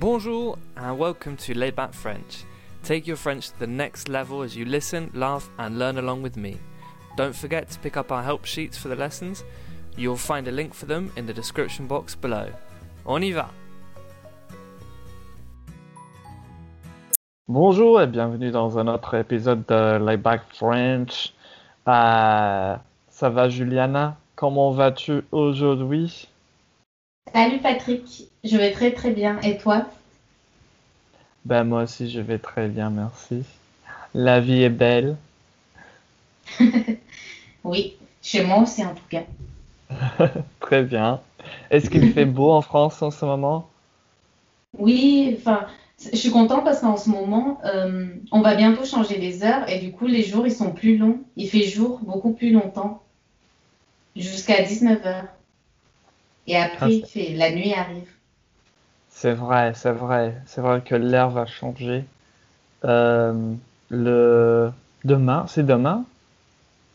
Bonjour and welcome to Layback French. Take your French to the next level as you listen, laugh, and learn along with me. Don't forget to pick up our help sheets for the lessons. You'll find a link for them in the description box below. On y va! Bonjour et bienvenue dans un autre épisode de Layback French. Euh, ça va Juliana Comment vas-tu aujourd'hui Salut Patrick, je vais très très bien. Et toi? Ben moi aussi je vais très bien, merci. La vie est belle. Oui, chez moi aussi en tout cas. Très bien. Est-ce qu'il fait beau en France en ce moment? Oui, enfin, je suis contente parce qu'en ce moment, euh, on va bientôt changer les heures et du coup les jours ils sont plus longs. Il fait jour beaucoup plus longtemps, jusqu'à 19h. Et après, fait, la nuit arrive. C'est vrai, c'est vrai. C'est vrai que l'air va changer. Euh, le demain, c'est demain?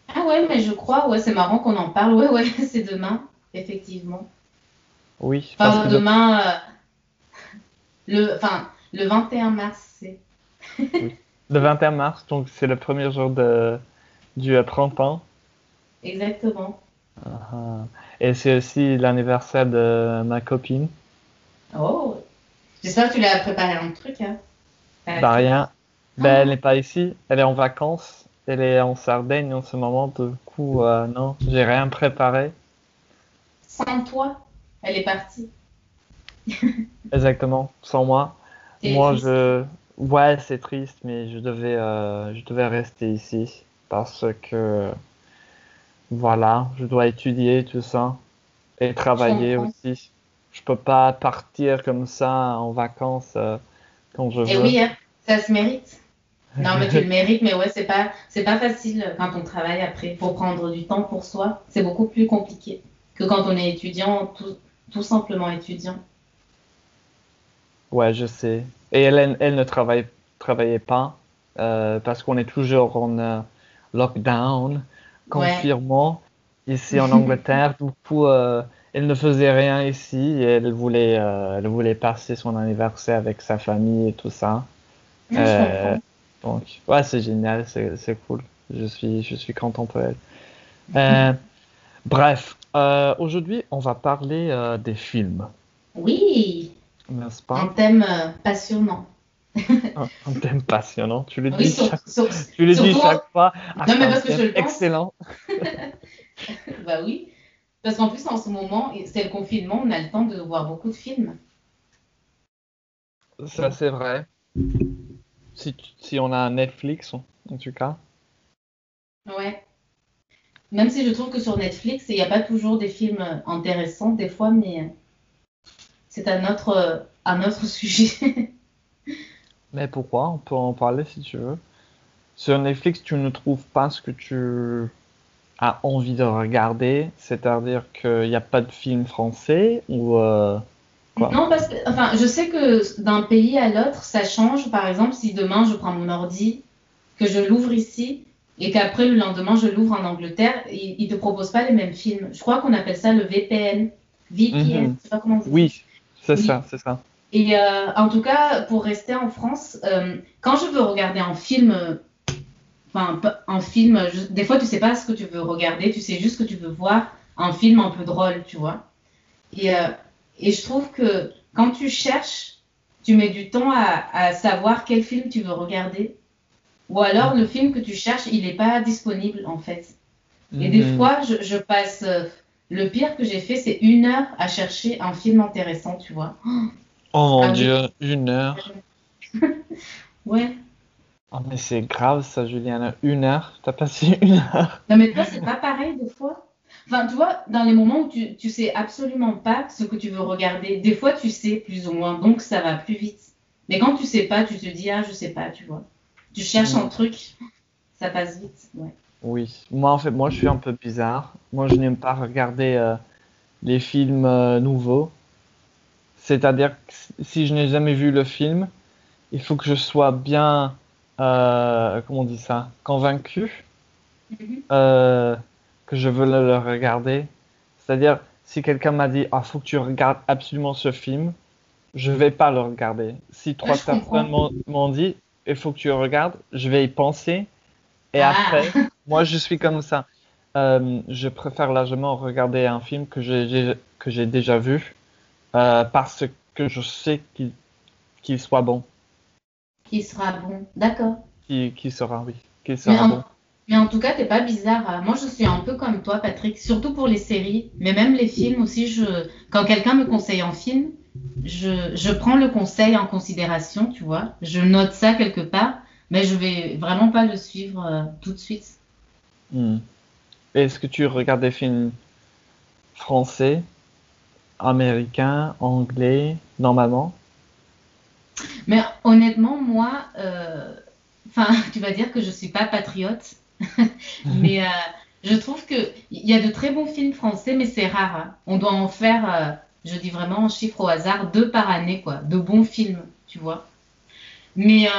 Ah ouais, mais je crois, ouais, c'est marrant qu'on en parle. Ouais, ouais, c'est demain, effectivement. Oui, parce Enfin, que demain, euh, le, enfin, le 21 mars, c'est. le 21 mars, donc c'est le premier jour de, du printemps. Exactement. Ah. Et c'est aussi l'anniversaire de ma copine. Oh, j'espère que tu lui as préparé un truc, hein? Bah rien. Ben, Ah. elle n'est pas ici, elle est en vacances. Elle est en Sardaigne en ce moment, du coup, euh, non, j'ai rien préparé. Sans toi, elle est partie. Exactement, sans moi. Moi, triste? je. Ouais, c'est triste, mais je devais, euh, je devais rester ici parce que, voilà, je dois étudier tout ça et travailler aussi. Je peux pas partir comme ça en vacances euh, quand je Et veux. oui, hein, ça se mérite. Non, mais tu le mérites, mais ouais, c'est pas, c'est pas facile quand on travaille après. Faut prendre du temps pour soi. C'est beaucoup plus compliqué que quand on est étudiant, tout, tout simplement étudiant. Ouais, je sais. Et elle, elle ne travaille, travaillait pas euh, parce qu'on est toujours en euh, lockdown, confinement ici en Angleterre. Du coup, euh, elle ne faisait rien ici et elle voulait, euh, elle voulait passer son anniversaire avec sa famille et tout ça. Je Euh. Donc, ouais, c'est génial, c'est, cool. Je suis, je suis content pour elle. Bref, aujourd'hui, on va parler des films, Oui, n'est-ce un pas? thème euh, passionnant. Un, un thème passionnant. Tu le Oui, dis sur- chaque, sur- tu le dis chaque fois. Ah, Non, mais c'est un parce que je le pense. excellent. Bah oui, parce qu'en plus en ce moment, c'est le confinement, on a le temps de voir beaucoup de films. Ça, c'est vrai. Si, si on a un Netflix, en, tout cas. Ouais. Même si je trouve que sur Netflix, il n'y a pas toujours des films intéressants des fois, mais c'est un autre, euh, un autre sujet. Mais pourquoi? On peut en parler si tu veux. Sur Netflix, tu ne trouves pas ce que tu as envie de regarder, c'est-à-dire qu'il n'y a pas de film français ou euh, Quoi? Non, parce que, enfin, je sais que d'un pays à l'autre, ça change. Par exemple, si demain je prends mon ordi, que je l'ouvre ici, et qu'après le lendemain je l'ouvre en Angleterre, ils ne te proposent pas les mêmes films. Je crois qu'on appelle ça le VPN. VPN, Mhm. je sais pas comment dit. Oui, c'est Oui. ça, c'est ça. Et euh, en tout cas, pour rester en France, euh, quand je veux regarder un film, enfin, pas- un film, je- des fois tu sais pas ce que tu veux regarder, tu sais juste que tu veux voir un film un peu drôle, tu vois. Et, euh, et je trouve que quand tu cherches, tu mets du temps à, à savoir quel film tu veux regarder. Ou alors le film que tu cherches, il n'est pas disponible en fait. Et des Mhm. fois, je, je passe. le pire que j'ai fait, c'est une heure à chercher un film intéressant, tu vois. Oh mon Ah oui. Dieu, une heure. Ouais. Oh, mais c'est grave ça, Juliana. Une heure? T'as passé une heure? Non, mais toi, c'est pas pareil des fois? Enfin, tu vois, dans les moments où tu, tu sais absolument pas ce que tu veux regarder, des fois tu sais plus ou moins, donc ça va plus vite. Mais quand tu sais pas, tu te dis, ah, je sais pas, tu vois. Tu cherches un Mm. truc, ça passe vite. Ouais. Oui, moi en fait, moi je suis un peu bizarre. Moi je n'aime pas regarder euh, les films euh, nouveaux. C'est-à-dire que si je n'ai jamais vu le film, il faut que je sois bien, euh, comment on dit ça, convaincu Mhm. euh, que je veux le, le regarder. C'est-à-dire, si quelqu'un m'a dit, ah, faut que tu regardes absolument ce film, je vais pas le regarder. Si trois personnes m'ont dit, il faut que tu le regardes, je vais y penser. Et ah. après, moi, je suis comme ça. Euh, je préfère largement regarder un film que j'ai que j'ai déjà vu euh, parce que je sais qu'il soit bon. Qu'il sera bon, d'accord. Qui, qui sera, oui. Qui sera bon. Mais en tout cas, t'es pas bizarre. Moi, je suis un peu comme toi, Patrick, surtout pour les séries, mais même les films aussi. Je... Quand quelqu'un me conseille un film, je, je, prends le conseil en considération, tu vois. Je note ça quelque part, mais je vais vraiment pas le suivre euh, tout de suite. Hmm. Est-ce que tu regardes des films français, américains, anglais, normalement? Mais honnêtement, moi, euh, enfin, tu vas dire que je suis pas patriote, mais euh, je trouve qu'il y a de très bons films français, mais c'est rare. Hein. On doit en faire, euh, je dis vraiment en chiffre au hasard, deux par année, quoi. De bons films, tu vois. Mais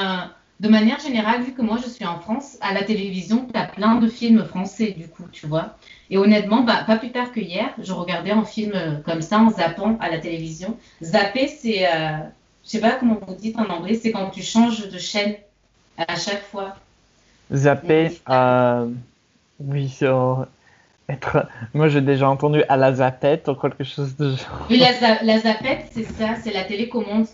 de manière générale, vu que moi je suis en France, à la télévision, tu as plein de films français, du coup, tu vois. Et honnêtement, bah, pas plus tard que hier, je regardais un film comme ça en zappant à la télévision. Zapper, c'est, je sais pas comment vous dites en anglais, c'est quand tu changes de chaîne à chaque fois. Zapper, euh, oui, être. Moi, j'ai déjà entendu à la zapette ou quelque chose de genre. Oui, la, la zapette, c'est ça, c'est la télécommande.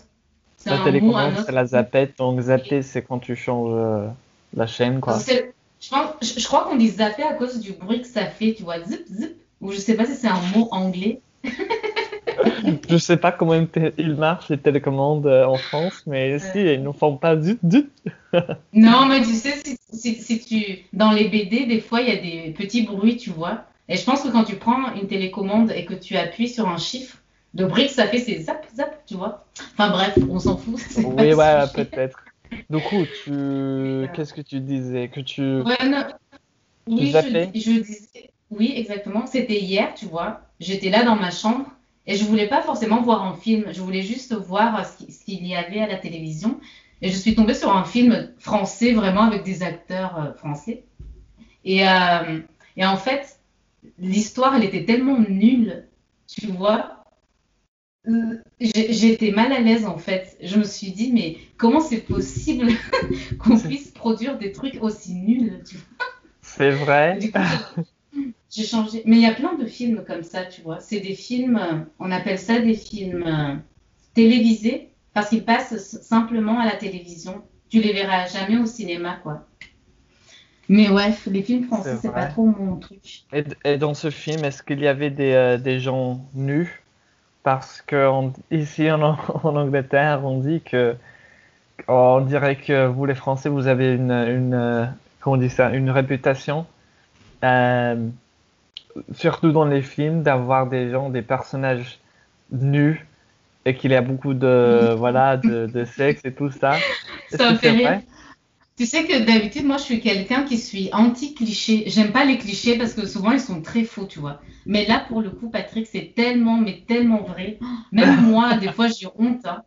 La télécommande, c'est la zapette. Donc, zapper, c'est quand tu changes euh, la chaîne, quoi. Je, pense, je, crois qu'on dit zapper à cause du bruit que ça fait, tu vois, zip, zip. Ou je sais pas si c'est un mot anglais. je sais pas comment il marche les télécommandes euh, en France, mais si, ils ne font pas du tout. non, mais tu sais, si, tu dans les BD, des fois, il y a des petits bruits, tu vois. Et je pense que quand tu prends une télécommande et que tu appuies sur un chiffre, que ça fait, c'est zap, zap, tu vois. Enfin bref, on s'en fout. Oui, ouais, peut-être. Du coup, tu... qu'est-ce que tu disais? Que tu. Ouais, non. Oui, je, je disais. Oui, exactement. C'était hier, tu vois. J'étais là dans ma chambre et je voulais pas forcément voir un film, je voulais juste voir ce qu'il y avait à la télévision. Et je suis tombée sur un film français, vraiment avec des acteurs euh, français. Et, euh, et, en fait, l'histoire, elle était tellement nulle, tu vois. J'étais mal à l'aise en fait. Je me suis dit, mais comment c'est possible qu'on puisse produire des trucs aussi nuls C'est vrai. J'ai changé. Mais il y a plein de films comme ça, tu vois. C'est des films, on appelle ça des films télévisés parce qu'ils passent simplement à la télévision. Tu les verras jamais au cinéma, quoi. Mais ouais, les films français, c'est pas trop mon truc. Et, dans ce film, est-ce qu'il y avait des, euh, des gens nus? Parce que ici en, en, Angleterre, on dit que on dirait que vous les Français, vous avez une, une comment on dit ça, une réputation surtout dans les films, d'avoir des gens, des personnages nus et qu'il y a beaucoup de, voilà, de, sexe et tout ça. Ça me fait rire. Tu sais que d'habitude, moi, je suis quelqu'un qui suis anti-cliché. J'aime pas les clichés parce que souvent, ils sont très faux, tu vois. Mais là, pour le coup, Patrick, c'est tellement, mais tellement vrai. Même moi, des fois, j'ai honte. Hein.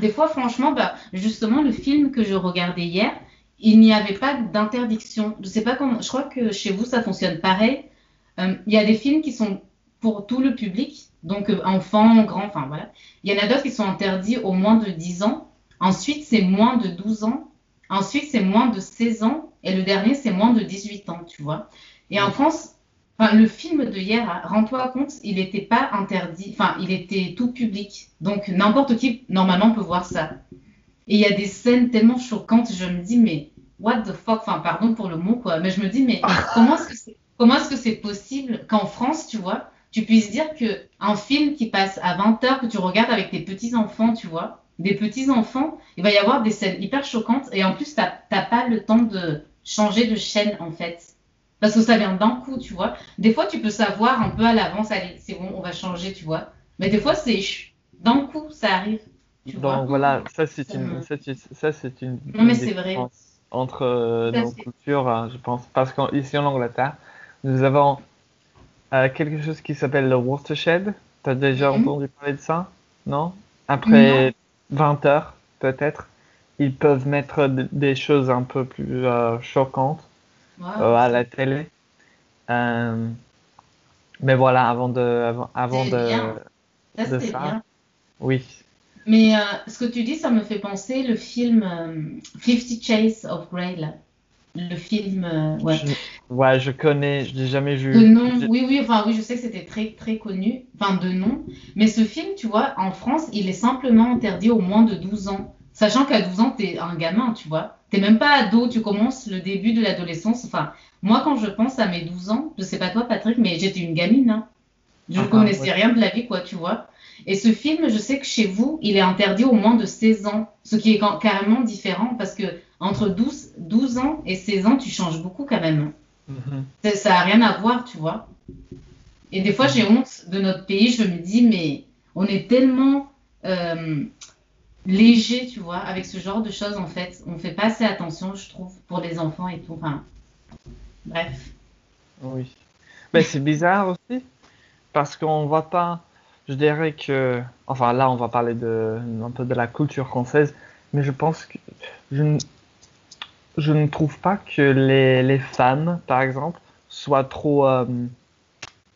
Des fois, franchement, bah, justement, le film que je regardais hier, il n'y avait pas d'interdiction. Je sais pas comment. Je crois que chez vous, ça fonctionne pareil. Euh, il y a des films qui sont pour tout le public, donc euh, enfants, grands, enfin voilà. Il y en a d'autres qui sont interdits au moins de 10 ans. Ensuite, c'est moins de 12 ans. Ensuite, c'est moins de 16 ans. Et le dernier, c'est moins de 18 ans, tu vois. Et en France, enfin, le film de hier, rends-toi compte, il n'était pas interdit, enfin, il était tout public. Donc, n'importe qui, normalement, peut voir ça. Et il y a des scènes tellement choquantes, je me dis, mais what the fuck, enfin, pardon pour le mot, quoi, mais je me dis, mais comment est-ce que c'est Comment est-ce que c'est possible qu'en France, tu vois, tu puisses dire que un film qui passe à 20h, que tu regardes avec tes petits-enfants, tu vois, des petits-enfants, il va y avoir des scènes hyper choquantes et en plus, tu n'as pas le temps de changer de chaîne, en fait. Parce que ça vient d'un coup, tu vois. Des fois, tu peux savoir un peu à l'avance, allez, c'est bon, on va changer, tu vois. Mais des fois, c'est d'un coup, ça arrive. Tu Donc voilà, ça c'est une, ça c'est une. Non mais c'est vrai. Entre euh, nos cultures, hein, je pense, parce qu'ici en Angleterre, nous avons euh, quelque chose qui s'appelle le watershed. Tu as déjà mhm. entendu parler de ça? Non? Après 20 heures, peut-être, ils peuvent mettre des choses un peu plus euh, choquantes euh, à la télé. mais voilà, avant de, avant, de, ça, de ça oui. Mais euh, ce que tu dis, ça me fait penser le film euh, Fifty Chase of Grey, là. Le film, euh, ouais. Je, ouais, je connais, je l'ai jamais vu. De nom, oui, oui, enfin, oui, je sais que c'était très, très connu, enfin, de nom. Mais ce film, tu vois, en France, il est simplement interdit au moins de 12 ans. Sachant qu'à 12 ans, t'es un gamin, tu vois. T'es même pas ado, tu commences le début de l'adolescence. Enfin, moi, quand je pense à mes 12 ans, je sais pas toi, Patrick, mais j'étais une gamine, hein. Je ne ah, connaissais rien de la vie, quoi, tu vois. Et ce film, je sais que chez vous, il est interdit au moins de 16 ans, ce qui est carrément différent parce que entre 12, 12 ans et 16 ans, tu changes beaucoup quand même. Mm-hmm. Ça n'a rien à voir, tu vois. Et des fois, j'ai honte de notre pays. Je me dis, mais on est tellement euh, léger, tu vois, avec ce genre de choses, en fait. On fait pas assez attention, je trouve, pour les enfants et tout. Enfin, bref. Oui. Mais c'est bizarre aussi, parce qu'on voit pas je dirais que, enfin là on va parler de, un peu de la culture française, mais je pense que je ne, je ne trouve pas que les, les femmes, par exemple, soient trop, euh,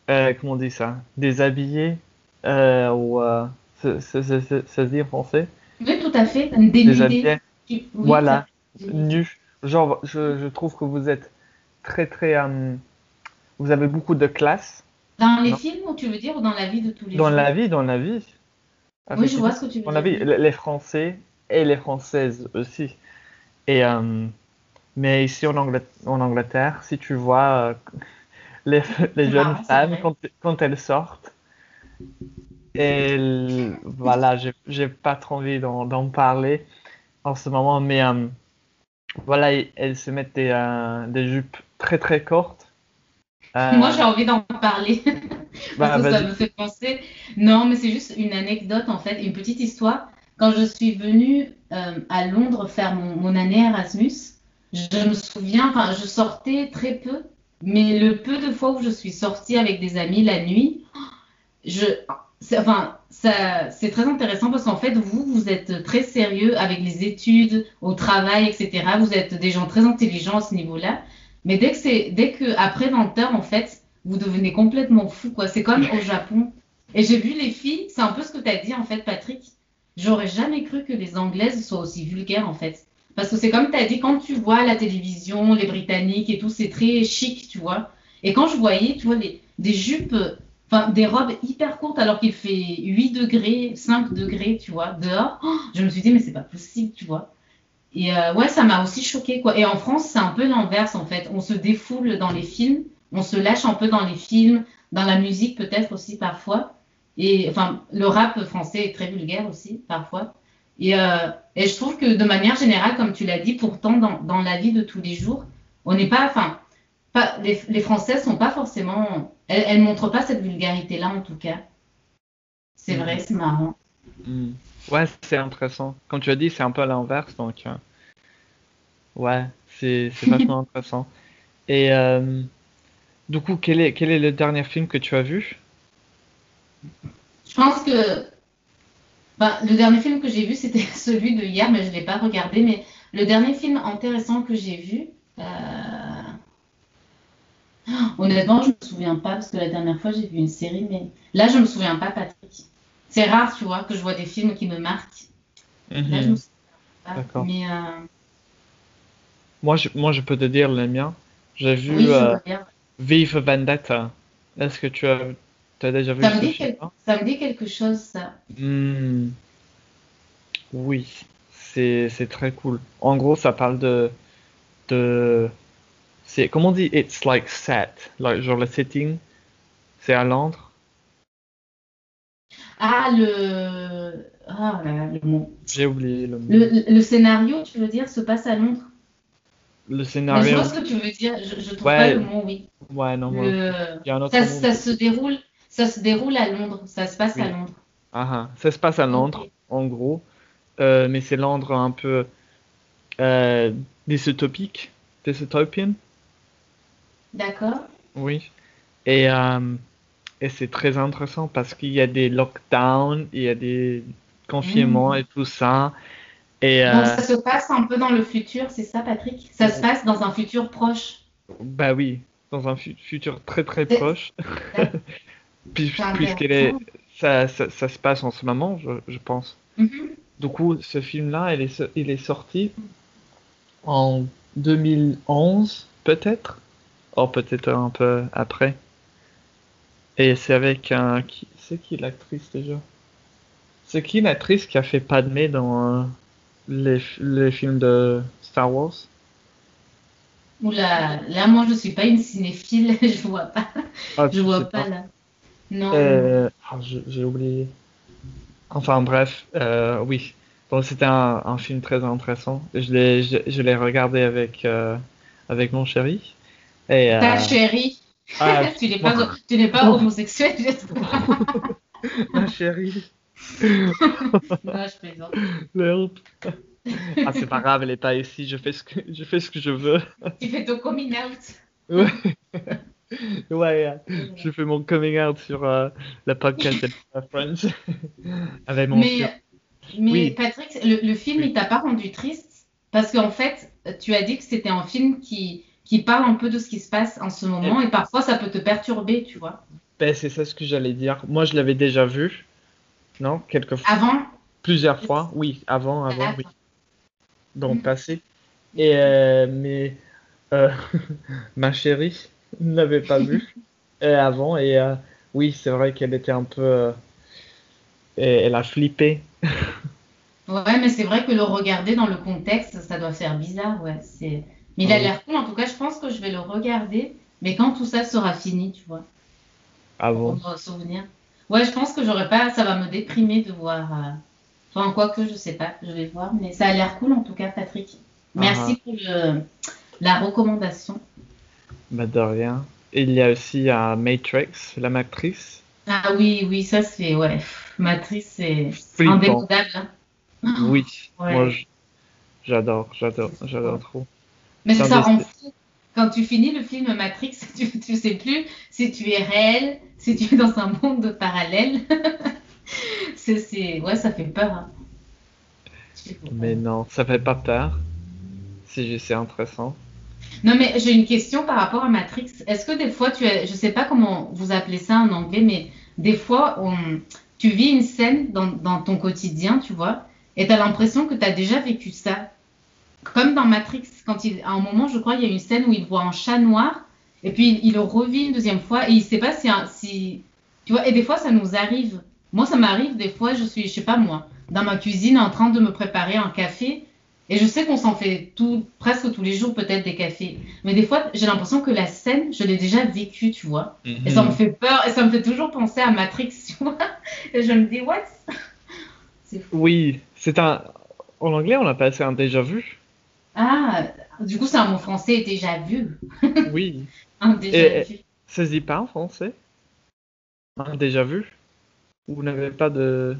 euh, comment on dit ça, déshabillées, euh, ou, ça se dit en français Oui, tout à fait, déshabillées. voilà, nues. Genre, je, je, trouve que vous êtes très très, vous avez beaucoup de classe dans les films, ou tu veux dire, ou dans la vie de tous les jours? Dans la vie, dans la vie. Oui, je vois ce que tu veux dans dire. La vie, les Français et les Françaises aussi. Et, euh, mais ici en Angleterre, si tu vois euh, les, les jeunes femmes quand, quand, elles sortent, et voilà, j'ai pas trop envie d'en parler en ce moment, mais euh, voilà, elles se mettent des, des jupes très très courtes euh, Moi, j'ai envie d'en parler. parce que ça me fait penser. Non, mais c'est juste une anecdote, en fait, une petite histoire. Quand je suis venue euh, à Londres faire mon, année Erasmus, je me souviens, enfin, je sortais très peu, mais le peu de fois où je suis sortie avec des amis la nuit, je, enfin, c'est très intéressant parce qu'en fait, vous, vous êtes très sérieux avec les études, au travail, etc. Vous êtes des gens très intelligents à ce niveau-là. Mais dès que c'est, dès que après 20 heures, en fait, vous devenez complètement fou, quoi. C'est comme au Japon. Et j'ai vu les filles, c'est un peu ce que tu as dit, en fait, Patrick. J'aurais jamais cru que les Anglaises soient aussi vulgaires, en fait. Parce que c'est comme tu as dit, quand tu vois la télévision, les Britanniques et tout, c'est très chic, tu vois. Et quand je voyais, tu vois, des jupes, enfin, des robes hyper courtes alors qu'il fait 8 degrés, 5 degrés, tu vois, dehors, je me suis dit, mais c'est pas possible, tu vois. Et euh, ouais, ça m'a aussi choqué quoi. Et en France, c'est un peu l'inverse en fait. On se défoule dans les films, on se lâche un peu dans les films, dans la musique peut-être aussi parfois. Et enfin, le rap français est très vulgaire aussi parfois. Et, euh, et je trouve que de manière générale, comme tu l'as dit, pourtant dans, dans, la vie de tous les jours, on n'est pas, enfin, pas, les, les Françaises sont pas forcément, elles, elles montrent pas cette vulgarité là en tout cas. C'est mm. vrai, c'est marrant. Mm. Ouais, c'est intéressant. Comme tu as dit, c'est un peu à l'inverse, donc euh, ouais, c'est vachement intéressant. Et euh, du coup, quel est, quel est le dernier film que tu as vu? Je pense que bah, le dernier film que j'ai vu, c'était celui de hier, mais je ne l'ai pas regardé. Mais le dernier film intéressant que j'ai vu, euh, honnêtement, je ne me souviens pas, parce que la dernière fois, j'ai vu une série, mais là, je ne me souviens pas, Patrick. C'est rare, tu vois, que je vois des films qui me marquent. Là, je me D'accord. Mais, euh, moi, je, moi, je peux te dire le mien. J'ai vu oui, euh, Vive Vendetta. Est-ce que tu as, as déjà vu ça me, dit ça me dit quelque chose, ça. Hmm. Oui, c'est très cool. En gros, ça parle de. de c'est comment on dit? It's like set. Like, genre le setting. C'est à Londres. Ah, le. Ah, le mot. J'ai oublié le mot. Le, scénario, tu veux dire, se passe à Londres? Le scénario. Mais je vois ce que tu veux dire, je, je trouve pas le mot, oui. Ouais, non, le... Il y a un autre ça, ça, se déroule, ça se déroule à Londres, ça se passe à Londres. Ah, ah, ça se passe à Londres, en gros. Euh, mais c'est Londres un peu euh, dystopique, dystopian. D'accord. Oui. Et. Euh, et c'est très intéressant parce qu'il y a des lockdowns, il y a des confinements mmh. et tout ça. Et, Donc euh, ça se passe un peu dans le futur, c'est ça Patrick? Ça se passe dans un futur proche? Bah oui, dans un futur très très proche. Puisqu'elle est, ça, ça, ça, se passe en ce moment, je, je pense. Mhm. Du coup, ce film-là, il est, il est sorti en 2011, peut-être? Oh, peut-être un peu après? Et c'est avec un. C'est qui l'actrice déjà? C'est qui l'actrice qui a fait Padmé dans euh, les, les films de Star Wars? Oula, là, moi, je suis pas une cinéphile, je vois pas. Ah, Je vois pas, là. Non. Euh, ah, j'ai oublié. Enfin bref, euh, oui. Bon, c'était un, un film très intéressant. Je l'ai, je, je l'ai regardé avec, avec mon chéri. Et, Ta chérie, ah, tu n'es pas, tu pas homosexuel, j'espère. ma chérie. Non, je plaisante. Ah, c'est pas grave, elle est pas ici. Je fais ce que, je fais ce que je veux. Tu fais ton coming out. Ouais. Ouais, euh, je fais mon coming out sur euh, le podcast de Friends avec mon Mais, mais Oui. Patrick, le, le film, Oui. il t'a pas rendu triste? Parce qu'en fait, tu as dit que c'était un film qui, qui parle un peu de ce qui se passe en ce moment et parfois ça peut te perturber, tu vois. Ben, c'est ça ce que j'allais dire. Moi, je l'avais déjà vu. Non, quelques fois. Avant, Plusieurs fois. Oui, avant, avant, oui. Dans le Mm. passé. Et, euh, mais euh, ma chérie ne l'avait pas vu euh, avant. Et euh, oui, c'est vrai qu'elle était un peu. et elle a flippé. ouais, mais c'est vrai que le regarder dans le contexte, ça doit faire bizarre, ouais. C'est... Mais il a l'air cool, en tout cas, je pense que je vais le regarder, mais quand tout ça sera fini, tu vois, Avant. pour me souvenir. Ouais, je pense que j'aurais pas, ça va me déprimer de voir. euh, Enfin, quoi que, je sais pas, je vais voir, mais ça a l'air cool en tout cas, Patrick. Merci pour le... la recommandation. Bah, de rien. Il y a aussi euh, Matrix, la matrice. Ah oui, oui, ça c'est, ouais, Matrice, c'est indémodable. hein. Oui, Ouais. moi j'adore, j'adore, j'adore trop. Mais C'est ça un rend fou. Quand tu finis le film Matrix, tu, tu sais plus si tu es réel, si tu es dans un monde parallèle. c'est, ouais, ça fait peur. hein. Mais non, ça fait pas peur. C'est juste intéressant. Non, mais j'ai une question par rapport à Matrix. Est-ce que des fois, tu as, je sais pas comment vous appelez ça en anglais, mais des fois, on- tu vis une scène dans, dans ton quotidien, tu vois, et tu as l'impression que tu as déjà vécu ça. Comme dans Matrix, quand il, à un moment, je crois, il y a une scène où il voit un chat noir, et puis il, il le revit une deuxième fois, et il sait pas si, un- si, tu vois, et des fois, ça nous arrive. Moi, ça m'arrive, des fois, je suis, je sais pas moi, dans ma cuisine en train de me préparer un café, et je sais qu'on s'en fait tout, presque tous les jours, peut-être des cafés. Mais des fois, j'ai l'impression que la scène, je l'ai déjà vécue, tu vois. Et ça me fait peur, et ça me fait toujours penser à Matrix, tu vois. Et je me dis, what? C'est fou. Oui, c'est un. En anglais, on appelle ça un déjà vu. Ah, du coup, c'est un mot français déjà vu. Oui. Un déjà Et- vu. Ça se dit pas en français? Un déjà vu? Vous n'avez pas de.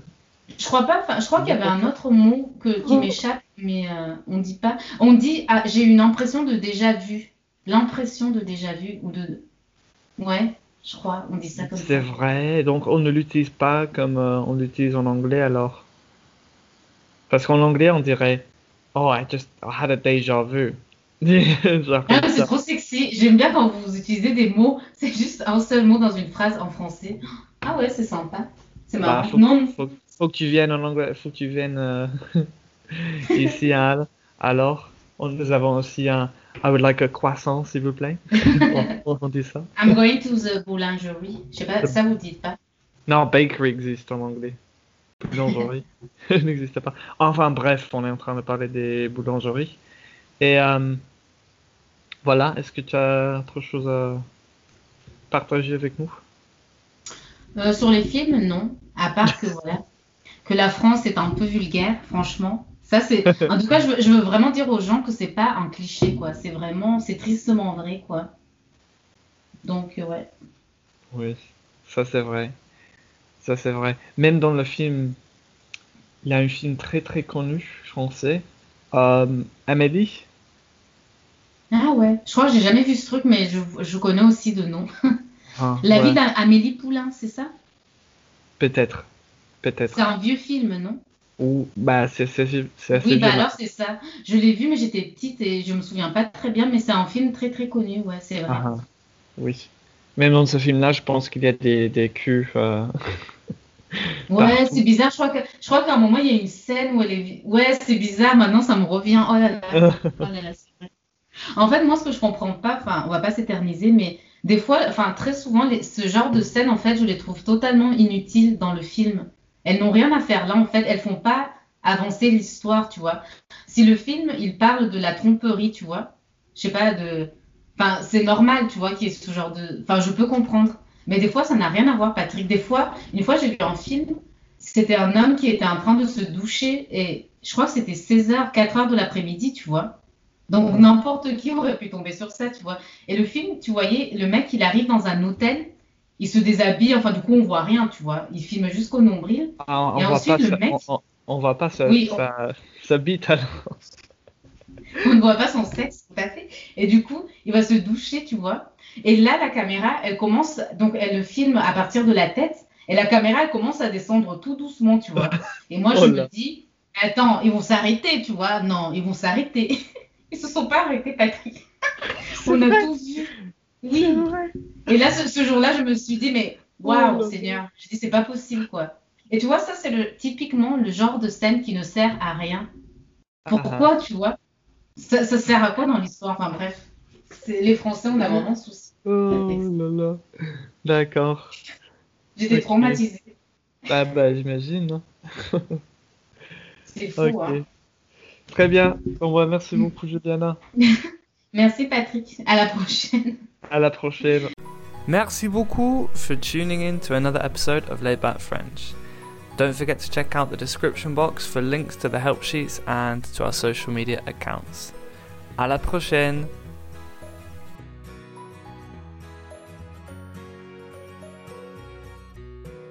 Je crois pas, je crois qu'il y avait un autre mot que, qui Oh. m'échappe, mais euh, on dit pas. On dit, ah, j'ai une impression de déjà vu. L'impression de déjà vu ou de. Ouais, je crois, on dit ça comme C'est vrai, donc on ne l'utilise pas comme euh, on l'utilise en anglais alors? Parce qu'en anglais, on dirait Oh, I just I had a déjà vu. Ah, c'est trop sexy. J'aime bien quand vous utilisez des mots, c'est juste un seul mot dans une phrase en français. Ah ouais, c'est sympa. C'est Bah, marrant. faut, Non, faut, faut que tu viennes en anglais, faut que tu viennes euh, ici. Alors, on- nous avons aussi un I would like a croissant, s'il vous plaît. on, on dit ça. I'm going to the boulangerie. Je sais pas, ça vous dites pas? Non, bakery existe en anglais. Boulangerie n'existe pas. Enfin bref, on est en train de parler des boulangeries. Et euh, voilà, est-ce que tu as autre chose à partager avec nous? Euh, sur les films, non. À part que voilà, que la France est un peu vulgaire, franchement. Ça c'est. En tout cas, je veux, je veux vraiment dire aux gens que c'est pas un cliché, quoi. C'est vraiment, c'est tristement vrai, quoi. Donc euh, ouais. Oui, ça c'est vrai. Ça c'est vrai. Même dans le film, il y a un film très très connu français, euh, Amélie. Ah ouais. Je crois que j'ai jamais vu ce truc, mais je, je connais aussi de nom. Ah, La ouais, vie d'Amélie Poulain, c'est ça? Peut-être, peut-être. C'est un vieux film, non? Ou bah c'est c'est c'est assez Oui, bah alors c'est ça. Je l'ai vu, mais j'étais petite et je me souviens pas très bien, mais c'est un film très très connu, ouais, c'est vrai. Ah, ah. Oui. Même dans ce film-là, je pense qu'il y a des, des culs. euh, Ouais, c'est bizarre. Je crois que je crois qu'à un moment il y a une scène où elle est. Ouais, c'est bizarre. Maintenant ça me revient. Oh là là. Oh là là vrai. En fait, moi ce que je comprends pas, enfin, on va pas s'éterniser, mais des fois, enfin très souvent, ce genre de scènes en fait, je les trouve totalement inutiles dans le film. Elles n'ont rien à faire là en fait. Elles font pas avancer l'histoire, tu vois. Si le film il parle de la tromperie, tu vois, je sais pas de. Enfin, c'est normal, tu vois, qu'il y ait ce genre de. Enfin, je peux comprendre. Mais des fois, ça n'a rien à voir, Patrick. Des fois, une fois, j'ai vu un film, c'était un homme qui était en train de se doucher et je crois que c'était 16h, 4h de l'après-midi, tu vois. Donc, n'importe qui aurait pu tomber sur ça, tu vois. Et le film, tu voyais, le mec, il arrive dans un hôtel, il se déshabille, enfin, du coup, on voit rien, tu vois. Il filme jusqu'au nombril. Ah, on, et ensuite, le mec. On, voit pas sa, oui, sa, bite alors. on ne voit pas son sexe, tout à fait. Et du coup, il va se doucher, tu vois. Et là, la caméra, elle commence, donc elle le filme à partir de la tête, et la caméra, elle commence à descendre tout doucement, tu vois. Et moi, je oh me dis, attends, ils vont s'arrêter, tu vois. Non, ils vont s'arrêter. Ils se sont pas arrêtés, Patrick. On a tous vu. Oui. Et là, ce, jour-là, je me suis dit, mais oh waouh, Seigneur. Je dis, c'est pas possible, quoi. Et tu vois, ça, c'est le, typiquement le genre de scène qui ne sert à rien. Ah. Pourquoi, tu vois? Ça, ça sert à quoi dans l'histoire? Enfin, bref. Les Français, on a vraiment souci. Oh là là. D'accord. J'étais traumatisée. Ah bah j'imagine. Hein. C'est fou. Hein. Très bien. Bon, bah, merci beaucoup Juliana. merci Patrick. À la prochaine. À la prochaine. Merci beaucoup for tuning in to another episode of Laid Back French. Don't forget to check out the description box for links to the help sheets and to our social media accounts. À la prochaine.